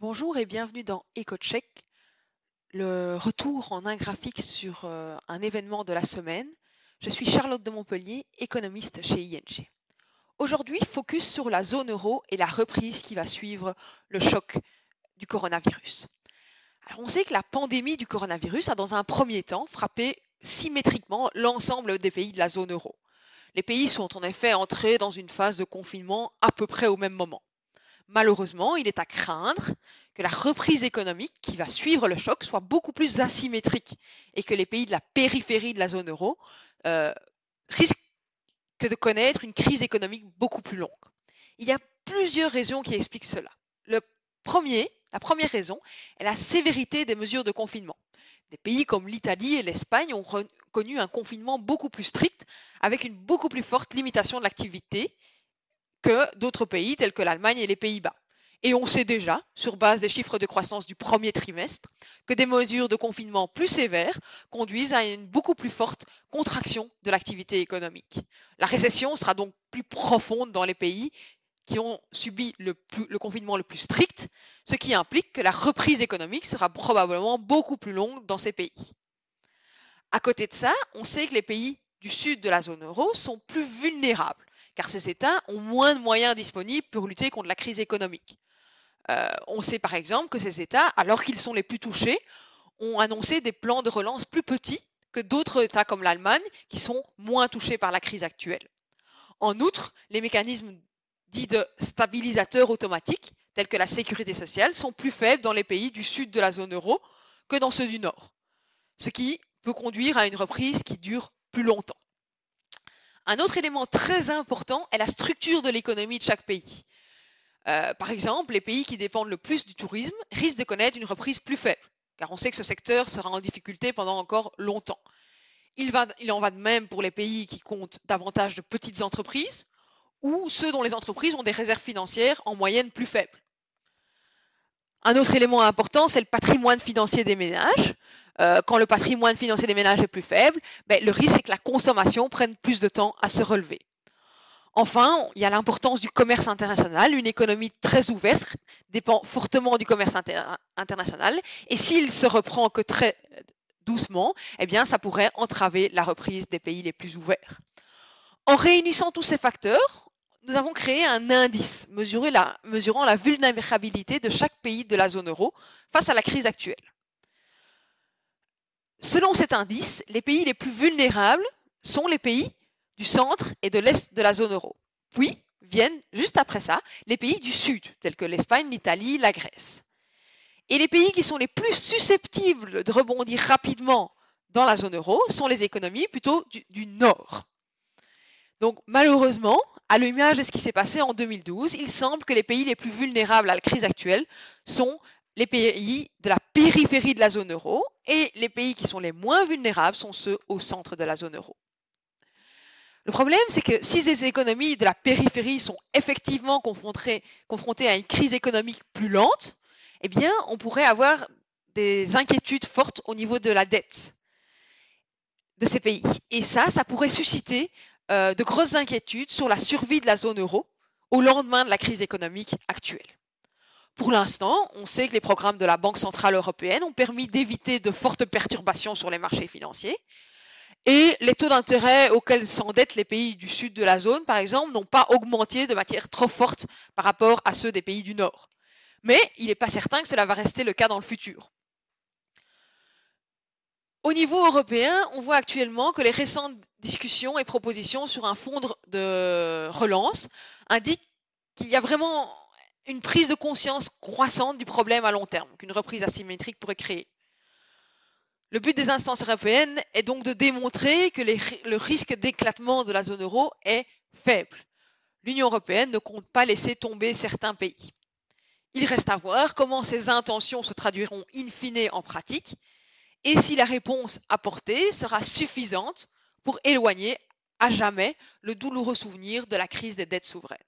Bonjour et bienvenue dans EcoCheck, le retour en un graphique sur euh, un événement de la semaine. Je suis Charlotte de Montpellier, économiste chez ING. Aujourd'hui, focus sur la zone euro et la reprise qui va suivre le choc du coronavirus. Alors on sait que la pandémie du coronavirus a dans un premier temps frappé symétriquement l'ensemble des pays de la zone euro. Les pays sont en effet entrés dans une phase de confinement à peu près au même moment. Malheureusement, il est à craindre que la reprise économique qui va suivre le choc soit beaucoup plus asymétrique et que les pays de la périphérie de la zone euro euh, risquent de connaître une crise économique beaucoup plus longue. Il y a plusieurs raisons qui expliquent cela. La première raison est la sévérité des mesures de confinement. Des pays comme l'Italie et l'Espagne ont connu un confinement beaucoup plus strict avec une beaucoup plus forte limitation de l'activité que d'autres pays tels que l'Allemagne et les Pays-Bas. Et on sait déjà, sur base des chiffres de croissance du premier trimestre, que des mesures de confinement plus sévères conduisent à une beaucoup plus forte contraction de l'activité économique. La récession sera donc plus profonde dans les pays qui ont subi le, confinement le plus strict, ce qui implique que la reprise économique sera probablement beaucoup plus longue dans ces pays. À côté de ça, on sait que les pays du sud de la zone euro sont plus vulnérables car ces États ont moins de moyens disponibles pour lutter contre la crise économique. Euh, on sait par exemple que ces États, alors qu'ils sont les plus touchés, ont annoncé des plans de relance plus petits que d'autres États comme l'Allemagne, qui sont moins touchés par la crise actuelle. En outre, les mécanismes dits de stabilisateurs automatiques, tels que la sécurité sociale, sont plus faibles dans les pays du sud de la zone euro que dans ceux du nord, ce qui peut conduire à une reprise qui dure plus longtemps. Un autre élément très important est la structure de l'économie de chaque pays. Euh, par exemple, les pays qui dépendent le plus du tourisme risquent de connaître une reprise plus faible, car on sait que ce secteur sera en difficulté pendant encore longtemps. Il, il en va de même pour les pays qui comptent davantage de petites entreprises ou ceux dont les entreprises ont des réserves financières en moyenne plus faibles. Un autre élément important, c'est le patrimoine financier des ménages. Euh, quand le patrimoine financier des ménages est plus faible, ben, le risque est que la consommation prenne plus de temps à se relever. Enfin, il y a l'importance du commerce international. Une économie très ouverte dépend fortement du commerce international. Et s'il se reprend que très doucement, eh bien, ça pourrait entraver la reprise des pays les plus ouverts. En réunissant tous ces facteurs, nous avons créé un indice mesurant la vulnérabilité de chaque pays de la zone euro face à la crise actuelle. Selon cet indice, les pays les plus vulnérables sont les pays du centre et de l'est de la zone euro. Puis viennent, juste après ça, les pays du sud, tels que l'Espagne, l'Italie, la Grèce. Et les pays qui sont les plus susceptibles de rebondir rapidement dans la zone euro sont les économies plutôt du, nord. Donc malheureusement, à l'image de ce qui s'est passé en 2012, il semble que les pays les plus vulnérables à la crise actuelle sont les pays de la périphérie de la zone euro et les pays qui sont les moins vulnérables sont ceux au centre de la zone euro. Le problème, c'est que si ces économies de la périphérie sont effectivement confrontées, à une crise économique plus lente, eh on pourrait avoir des inquiétudes fortes au niveau de la dette de ces pays. Et ça, ça pourrait susciter euh, de grosses inquiétudes sur la survie de la zone euro au lendemain de la crise économique actuelle. Pour l'instant, on sait que les programmes de la Banque centrale européenne ont permis d'éviter de fortes perturbations sur les marchés financiers. Et les taux d'intérêt auxquels s'endettent les pays du sud de la zone, par exemple, n'ont pas augmenté de manière trop forte par rapport à ceux des pays du nord. Mais il n'est pas certain que cela va rester le cas dans le futur. Au niveau européen, on voit actuellement que les récentes discussions et propositions sur un fonds de relance indiquent qu'il y a vraiment une prise de conscience croissante du problème à long terme qu'une reprise asymétrique pourrait créer. Le but des instances européennes est donc de démontrer que le risque d'éclatement de la zone euro est faible. L'Union européenne ne compte pas laisser tomber certains pays. Il reste à voir comment ces intentions se traduiront in fine en pratique et si la réponse apportée sera suffisante pour éloigner à jamais le douloureux souvenir de la crise des dettes souveraines.